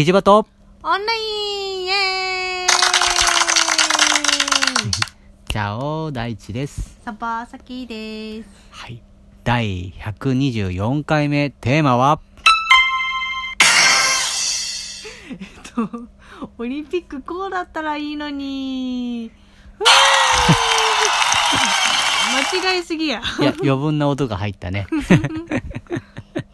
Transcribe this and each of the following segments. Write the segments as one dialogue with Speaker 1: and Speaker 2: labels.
Speaker 1: キジバト
Speaker 2: オンラインイエーイ
Speaker 1: チャオ大地です。
Speaker 2: サバサキです。
Speaker 1: はい。第124回目、テーマは、
Speaker 2: と、オリンピックこうだったらいいのに。間違いすぎや。
Speaker 1: いや、余分な音が入ったね。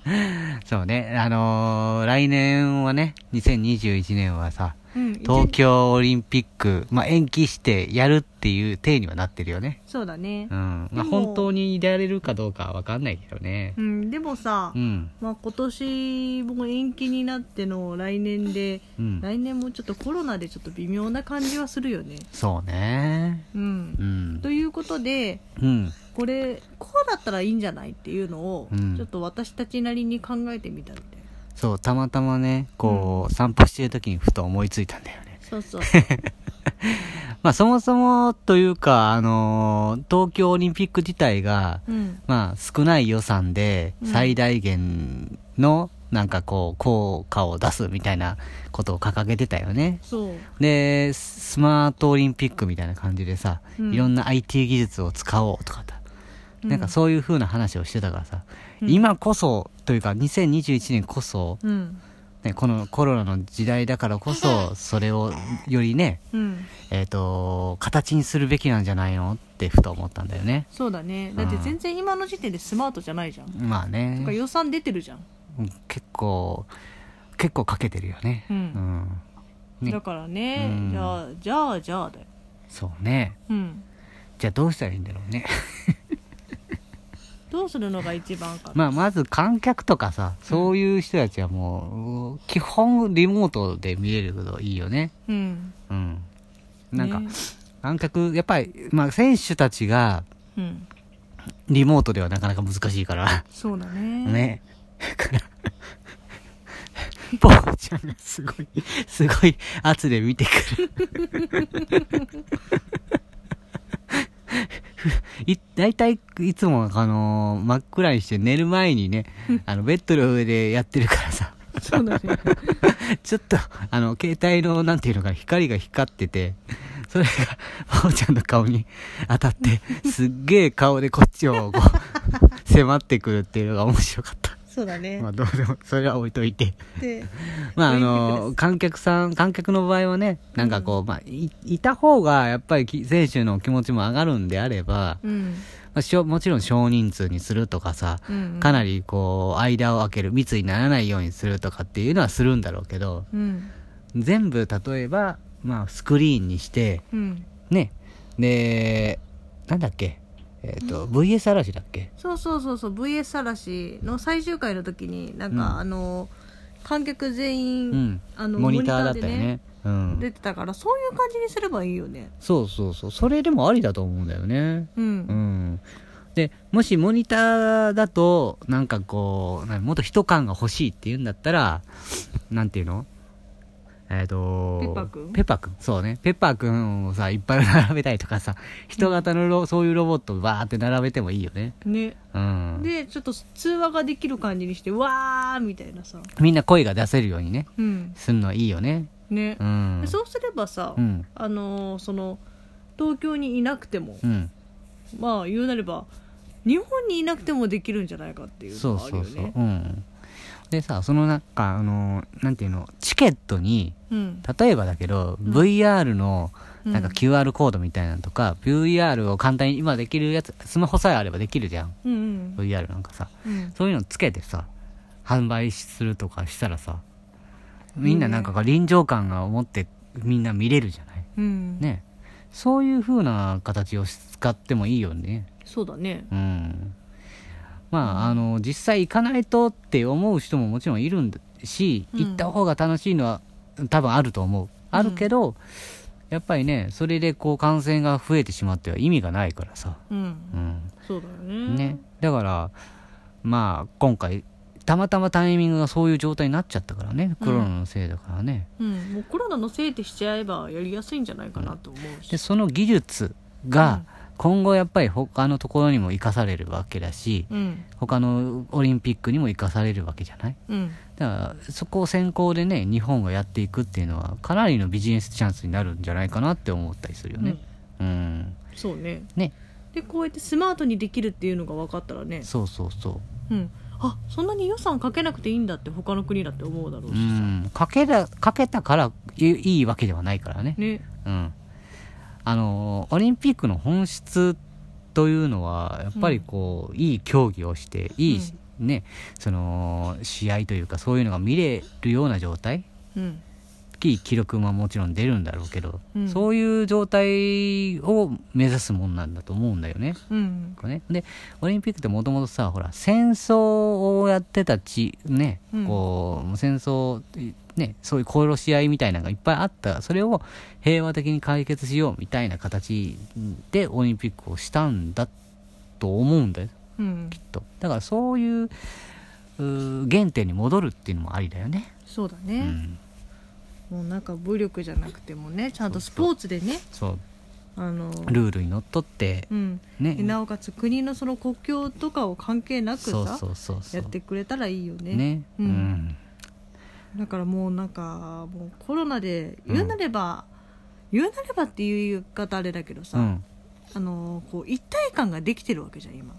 Speaker 1: そうね、あのー来年はね、2021年はさ、
Speaker 2: うん、
Speaker 1: 東京オリンピック、まあ、延期してやるっていう体にはなってるよね。
Speaker 2: そうだね
Speaker 1: う。ん。まあ、本当にやれるかどうかはわかんないけどね
Speaker 2: う。ん、でもさ、
Speaker 1: うん。
Speaker 2: まあ今年も延期になっての来年で、
Speaker 1: うん。
Speaker 2: 来年もちょっとコロナでちょっと微妙な感じはするよね。
Speaker 1: そうね。
Speaker 2: うん
Speaker 1: う。ん。
Speaker 2: ということで、
Speaker 1: うん。
Speaker 2: これこうだったらいいんじゃないっていうのを、
Speaker 1: うん。
Speaker 2: ちょっと私たちなりに考えてみたみたいな。
Speaker 1: そう、たまたまね、こう、散歩してる時にふと思いついたんだよね。
Speaker 2: そうそう。
Speaker 1: まあ、そもそもというか、あのー東京オリンピック自体が、
Speaker 2: うん。
Speaker 1: まあ、少ない予算で
Speaker 2: うん。
Speaker 1: 最大限の、なんかこう、効果を出すみたいなことを掲げてたよね。
Speaker 2: そう。
Speaker 1: で、スマートオリンピックみたいな感じでさ、
Speaker 2: うん。
Speaker 1: いろんな IT 技術を使おうとかさ、なんかそういう風な話をしてたからさ、
Speaker 2: うん。
Speaker 1: 今こそ、というか2021年こそ、
Speaker 2: うん。
Speaker 1: ね、このコロナの時代だからこそ、それをよりね、
Speaker 2: うん。
Speaker 1: えっ、と、形にするべきなんじゃないのってふと思ったんだよね。
Speaker 2: そうだね。だって全然今の時点でスマートじゃないじゃん、
Speaker 1: まあ
Speaker 2: とか
Speaker 1: ね、
Speaker 2: 予算出てるじゃん、
Speaker 1: うん結構、結構かけてるよね。
Speaker 2: うん。だからね、
Speaker 1: うん。
Speaker 2: じゃあじゃあじゃあだよ。
Speaker 1: そうね。
Speaker 2: うん。
Speaker 1: じゃあどうしたらいいんだろうね。
Speaker 2: どうするのが一番かな、
Speaker 1: まあ、まず観客とかさ、そういう人たちはもう、基本リモートで見れるといいよね。
Speaker 2: うん
Speaker 1: うん。なんか、
Speaker 2: ね
Speaker 1: 観客、やっぱり、まあ、選手たちが、
Speaker 2: うん
Speaker 1: リモートではなかなか難しいから。
Speaker 2: そうだね
Speaker 1: ね。だから、ポーちゃんがすごい、すごい圧で見てくる。い、大体、いつも、あのー真っ暗にして寝る前にね、あの、ベッドの上でやってるからさ、
Speaker 2: そうだね
Speaker 1: ちょっと、あの、携帯の、なんていうのかな、光が光ってて、それが、ポーちゃんの顔に当たって、すっげえ顔でこっちを、こう、迫ってくるっていうのが面白かった。
Speaker 2: そうだね、
Speaker 1: まあどうでも、それは置いといて。
Speaker 2: で
Speaker 1: まああの、観客さん、観客の場合はね、なんかこう、まあい、いた方がやっぱりき選手の気持ちも上がるんであれば、
Speaker 2: うん。
Speaker 1: まあ、しょもちろん少人数にするとかさ、
Speaker 2: うん。
Speaker 1: かなりこう、間を空ける、密にならないようにするとかっていうのはするんだろうけど、
Speaker 2: うん。
Speaker 1: 全部例えば、まあスクリーンにして、
Speaker 2: うん。
Speaker 1: ね、で、なんだっけ、えっ、と、VS 嵐だっけ？
Speaker 2: そうそうそうそう VS 嵐の最終回の時になんか、
Speaker 1: うん
Speaker 2: あの観客全員、
Speaker 1: うん。
Speaker 2: あの
Speaker 1: モニターだったよね。うん。
Speaker 2: 出てたからそういう感じにすればいいよね
Speaker 1: そうそうそう。それでもありだと思うんだよね。
Speaker 2: うん、
Speaker 1: うん。で、もしモニターだと、なんかこう、なもっと人感が欲しいって言うんだったら、なんていうの？えっ、と
Speaker 2: ペッパーくん？
Speaker 1: ペッパーくん？そうね。ペッパーくんをさ、いっぱい並べたりとかさ、人型のロ、そういうロボットをバーって並べてもいいよね。
Speaker 2: ね
Speaker 1: うん。
Speaker 2: でちょっと通話ができる感じにしてわーみたいなさ
Speaker 1: みんな声が出せるようにね、
Speaker 2: うん
Speaker 1: すんのはいいよね。
Speaker 2: ね
Speaker 1: う、ん
Speaker 2: で。そうすればさ、
Speaker 1: うん。
Speaker 2: あのーその東京にいなくても、
Speaker 1: うん。
Speaker 2: まあ言うなれば日本にいなくてもできるんじゃないかっていう
Speaker 1: そう
Speaker 2: のがあるよね
Speaker 1: そうそう。うん。でさ、そのなんか、あの、なんていうの、チケットに、
Speaker 2: うん
Speaker 1: 例えばだけど、VR のなんか
Speaker 2: うん
Speaker 1: QR コードみたいなのとか、VR を簡単に今できるやつ、スマホさえあればできるじゃん。
Speaker 2: うん
Speaker 1: VR なんかさ。
Speaker 2: うん
Speaker 1: そういうのつけてさ、販売するとかしたらさ、みんななんか臨場感が持ってみんな見れるじゃない？
Speaker 2: うん
Speaker 1: ね。そういう風な形を使ってもいいよね。
Speaker 2: そうだね
Speaker 1: うん。まあ、あの、実際行かないとって思う人ももちろんいるんだし、
Speaker 2: うん
Speaker 1: 行った方が楽しいのは多分あると思う。あるけど、やっぱりね、それでこう感染が増えてしまっては意味がないからさ。
Speaker 2: うん
Speaker 1: うん。
Speaker 2: そうだよね
Speaker 1: ね。だから、まあ、今回、たまたまタイミングがそういう状態になっちゃったからね。コロナのせいだからね。
Speaker 2: うん、もうコロナのせいってしちゃえばやりやすいんじゃないかなと思うし、
Speaker 1: で、その技術が、今後やっぱり他のところにも生かされるわけだし、
Speaker 2: うん。
Speaker 1: 他のオリンピックにも生かされるわけじゃない？
Speaker 2: うん。
Speaker 1: だからそこを先行でね日本がやっていくっていうのはかなりのビジネスチャンスになるんじゃないかなって思ったりするよね。うん、
Speaker 2: そうね。
Speaker 1: ね。
Speaker 2: でこうやってスマートにできるっていうのが分かったらね。
Speaker 1: そうそうそう。
Speaker 2: うん。あそんなに予算かけなくていいんだって他の国だって思うだろう
Speaker 1: う
Speaker 2: しさ、
Speaker 1: ん。かけたかけたからいいいわけではないからね。
Speaker 2: ね。
Speaker 1: うんあのオリンピックの本質というのはやっぱりこう、いい競技をしていい、ねその試合というかそういうのが見れるような状態
Speaker 2: うん
Speaker 1: いい記録ももちろん出るんだろうけど、
Speaker 2: うん。
Speaker 1: そういう状態を目指すもんなんだと思うんだよね。
Speaker 2: うん。
Speaker 1: ね。でオリンピックってもともとさほら戦争をやってたちね、
Speaker 2: うん。
Speaker 1: こう戦争ねそういう殺し合いみたいなのがいっぱいあった。それを平和的に解決しようみたいな形でオリンピックをしたんだと思うんだよ。
Speaker 2: うん。
Speaker 1: きっと。だからそういう原点に戻るっていうのもありだよね。
Speaker 2: そうだね、
Speaker 1: うん、
Speaker 2: もうなんか武力じゃなくてもねちゃんとスポーツでね
Speaker 1: そう。
Speaker 2: あの
Speaker 1: ルールにのっとって
Speaker 2: うん。
Speaker 1: ね。
Speaker 2: でなおかつ国のその国境とかを関係なくさやってくれたらいいよね。
Speaker 1: ね。
Speaker 2: う
Speaker 1: うん。ん、
Speaker 2: だからもうなんかもうコロナで言うなれば、言うなればっていう言い方あれだけどさ、
Speaker 1: うん、
Speaker 2: あのこう一体感ができてるわけじゃん今。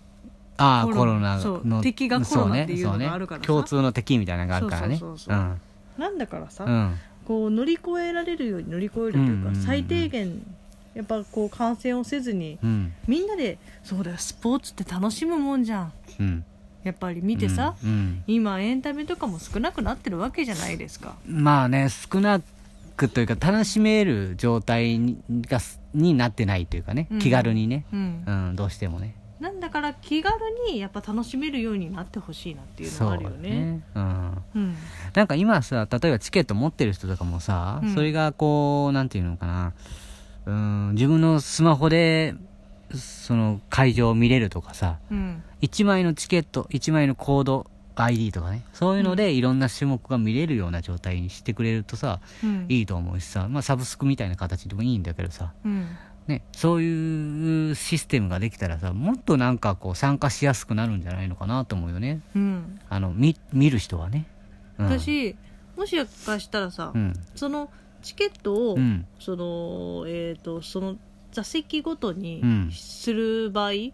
Speaker 1: ああ
Speaker 2: コロ
Speaker 1: ナ
Speaker 2: そう
Speaker 1: の
Speaker 2: 敵がコロナっていうのがあるからさ。
Speaker 1: そうね。共通の敵みたいなのがあるからね。
Speaker 2: そうそうそうそう。なんだからさ、
Speaker 1: うん
Speaker 2: こう乗り越えられるように乗り越えるというか、
Speaker 1: うんうんうん
Speaker 2: 最低限やっぱこう感染をせずに
Speaker 1: うん。
Speaker 2: みんなでそうだよスポーツって楽しむもんじゃん。
Speaker 1: うん。
Speaker 2: やっぱり見てさ、今エンタメとかも少なくなってるわけじゃないですか。
Speaker 1: まあね少なくというか楽しめる状態にがすになってないというかね、
Speaker 2: うん。
Speaker 1: 気軽にね、
Speaker 2: うん。
Speaker 1: うん、どうしてもね
Speaker 2: なんだから気軽にやっぱ楽しめるようになってほしいなっていうのがあるよね。
Speaker 1: うん、
Speaker 2: うん。
Speaker 1: なんか今さ例えばチケット持ってる人とかもさ、
Speaker 2: うん。
Speaker 1: それがこうなんていうのかな。うん自分のスマホでその会場を見れるとかさ
Speaker 2: うん。
Speaker 1: 1枚のチケット1枚のコード ID とかねそういうのでいろんな種目が見れるような状態にしてくれるとさ、
Speaker 2: うん。
Speaker 1: いいと思うしさ、まあ、サブスクみたいな形でもいいんだけどさ、
Speaker 2: うん
Speaker 1: ね、そういうシステムができたらさもっとなんかこう参加しやすくなるんじゃないのかなと思うよね。
Speaker 2: うん。
Speaker 1: あの見見る人はね、うん、
Speaker 2: 私もしかしたらさ、
Speaker 1: うん。
Speaker 2: そのチケットを、
Speaker 1: うん。
Speaker 2: そのえっ、とその座席ごとに
Speaker 1: うん。
Speaker 2: する場合一、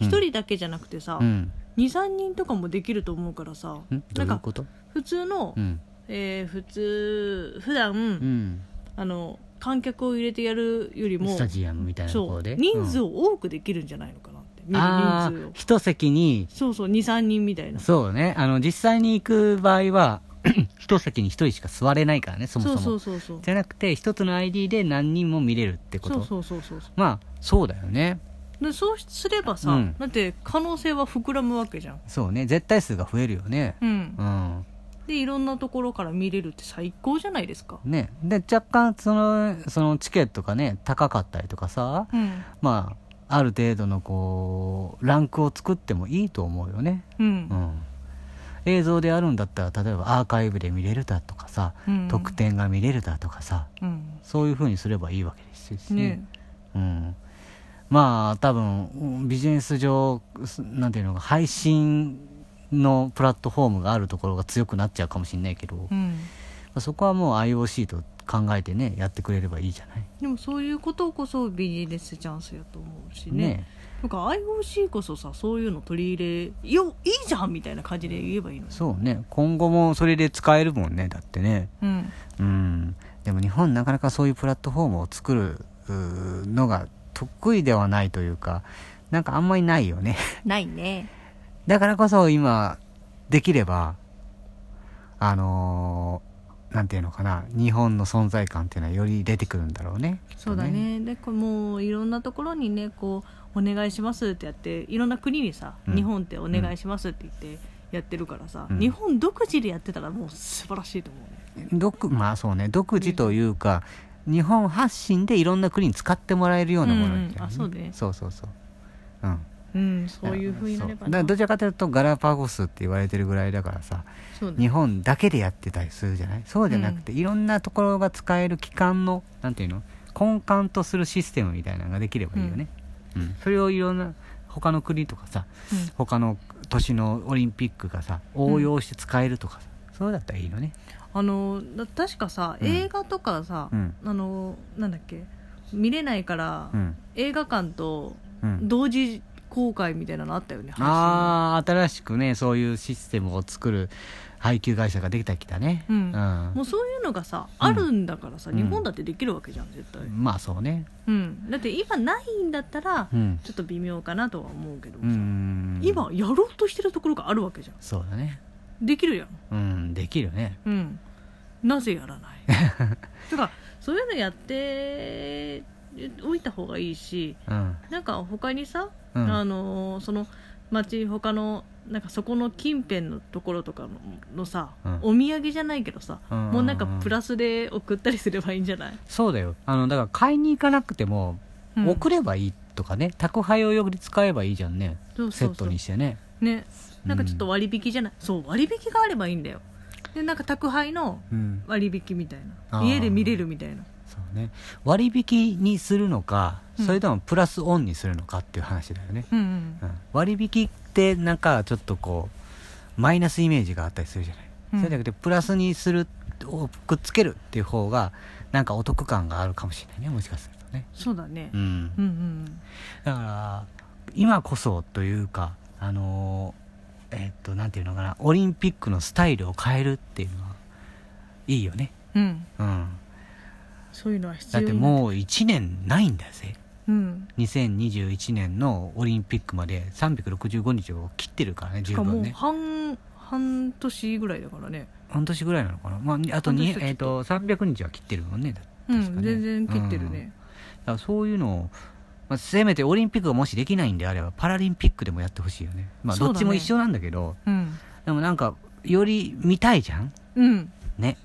Speaker 2: 人だけじゃなくてさ、
Speaker 1: うん。
Speaker 2: 23人とかもできると思うからさな
Speaker 1: んいうこと？
Speaker 2: 普通の、
Speaker 1: うん。
Speaker 2: えー普通普段、
Speaker 1: うん。
Speaker 2: あの観客を入れてやるよりも
Speaker 1: スタジアムみたいなところで？
Speaker 2: 人数
Speaker 1: うん。
Speaker 2: を多くできるんじゃないのかなって、見る
Speaker 1: あ
Speaker 2: 人数を。
Speaker 1: あ一席に。
Speaker 2: そうそう23人みたいな。
Speaker 1: そうね。あの実際に行く場合は 一席に一人しか座れないからねそもそも。
Speaker 2: そうそうそうそう。
Speaker 1: じゃなくて一つの ID で何人も見れるってこと。
Speaker 2: そうそうそうそう
Speaker 1: まあそうだよね。
Speaker 2: でそうすればさ、
Speaker 1: うん。
Speaker 2: だって可能性は膨らむわけじゃん。
Speaker 1: そうね。絶対数が増えるよね。
Speaker 2: うん。
Speaker 1: うん
Speaker 2: でいろんなところから見れるって最高じゃないですか。
Speaker 1: ね。で若干そのそのチケットがね高かったりとかさ
Speaker 2: うん。
Speaker 1: まあある程度のこうランクを作ってもいいと思うよね。
Speaker 2: うん。
Speaker 1: うん。映像であるんだったら例えばアーカイブで見れるだとかさ、
Speaker 2: うん。
Speaker 1: 特典が見れるだとかさ
Speaker 2: うん。
Speaker 1: そういう風にすればいいわけですし
Speaker 2: ね。
Speaker 1: うん、まあ多分うんビジネス上すなんていうのか配信のプラットフォームがあるところが強くなっちゃうかもしれないけど、ま
Speaker 2: うん。
Speaker 1: あそこはもう IOC と考えてねやってくれればいいじゃない。
Speaker 2: でもそういうことこそビジネスチャンスやと思うしね。
Speaker 1: ね
Speaker 2: なんか IOC こそさそういうの取り入れよいいじゃんみたいな感じで言えばいいのに。
Speaker 1: そうね。今後もそれで使えるもんねだってね。
Speaker 2: うん。
Speaker 1: うん。でも日本なかなかそういうプラットフォームを作るのが得意ではないというかなんかあんまりないよね。
Speaker 2: ないね
Speaker 1: だからこそ今できればあのーなんていうのかな日本の存在感っていうのはより出てくるんだろうね。
Speaker 2: そうだね。でこれもういろんなところにねこうお願いしますってやっていろんな国にさ、
Speaker 1: うん。
Speaker 2: 日本ってお願いしますって言ってやってるからさ、
Speaker 1: うん。
Speaker 2: 日本独自でやってたらもう素晴らしいと思うね。
Speaker 1: 独まあそうね独自というか、日本発信でいろんな国に使ってもらえるようなものみたいな、
Speaker 2: うん。あそうね。
Speaker 1: そうそうそう。うん
Speaker 2: うんそういうふうになれば
Speaker 1: どちらかというとガラパゴスって言われてるぐらいだからさ日本だけでやってたりするじゃない？そうじゃなくて、いろんなところが使える機関のなんていうの？根幹とするシステムみたいなのができればいいよね、うん。それをいろんな他の国とかさ他の年のオリンピックがさ応用して使えるとかさ、そうだったらいいのね。
Speaker 2: あのだ確かさ
Speaker 1: うん。
Speaker 2: 映画とかさ、
Speaker 1: うん。
Speaker 2: あのなんだっけ？見れないから、
Speaker 1: うん。
Speaker 2: 映画館と
Speaker 1: うん。
Speaker 2: 同時公開みたいなのあったよね、
Speaker 1: ああ新しくねそういうシステムを作る配給会社ができたきたね。
Speaker 2: うん。
Speaker 1: うん。
Speaker 2: もうそういうのがさ、
Speaker 1: うん
Speaker 2: あるんだからさ
Speaker 1: うん。
Speaker 2: 日本だってできるわけじゃん絶対、
Speaker 1: まあそうね。
Speaker 2: うん、だって今ないんだったら
Speaker 1: うん。
Speaker 2: ちょっと微妙かなとは思うけど
Speaker 1: う
Speaker 2: さ、
Speaker 1: ん。
Speaker 2: 今やろうとしてるところがあるわけじゃん。
Speaker 1: そうだね。
Speaker 2: できるやん。
Speaker 1: うんできるね。
Speaker 2: うん。なぜやらない。とかそういうのやっておいた方がいいし
Speaker 1: うん。
Speaker 2: なんか他にさ、
Speaker 1: うん。
Speaker 2: あのその町他のなんかそこの近辺のところとかののさ、
Speaker 1: うん。
Speaker 2: お土産じゃないけどさ、
Speaker 1: うん。
Speaker 2: もうなんかプラスで送ったりすればいいんじゃない、
Speaker 1: そうだよ。あのだから買いに行かなくても
Speaker 2: うん。
Speaker 1: 送ればいいとかね宅配をより使えばいいじゃんね。
Speaker 2: そうそうそう。
Speaker 1: セットにしてね。
Speaker 2: ね。なんかちょっと割引じゃない、そう割引があればいいんだよ。でなんか宅配の
Speaker 1: うん。
Speaker 2: 割引みたいな。家で見れるみたいな
Speaker 1: そうね。割引にするのか
Speaker 2: うん。
Speaker 1: それともプラスオンにするのかっていう話だよね、
Speaker 2: うんうん。
Speaker 1: うん。割引ってなんかちょっとこうマイナスイメージがあったりするじゃない、
Speaker 2: うん。
Speaker 1: それじゃなくてプラスにするをくっつけるっていう方がなんかお得感があるかもしれないねもしかするとね。
Speaker 2: そうだね。
Speaker 1: うん。
Speaker 2: うんうん
Speaker 1: だから今こそというかあのーえっとなんていうのかなオリンピックのスタイルを変えるっていうのはいいよね。
Speaker 2: うん。
Speaker 1: うん
Speaker 2: そういうのは必
Speaker 1: だ
Speaker 2: 要に
Speaker 1: ってもう1年ないんだぜ。
Speaker 2: うん。
Speaker 1: 2021年のオリンピックまで365日を切ってるからね
Speaker 2: しかもう
Speaker 1: 十分ね
Speaker 2: 半半年ぐらいだからね。
Speaker 1: 半年ぐらいなのかな、まあ、あとに、えー、と300日は切ってるもんねだ
Speaker 2: うん全然切ってるね、
Speaker 1: だからそういうのを、まあ、せめてオリンピックがもしできないんであればパラリンピックでもやってほしいよね。まあどっちも一緒なんだけど
Speaker 2: うん。
Speaker 1: でもなんかより見たいじゃん。
Speaker 2: うん。
Speaker 1: ね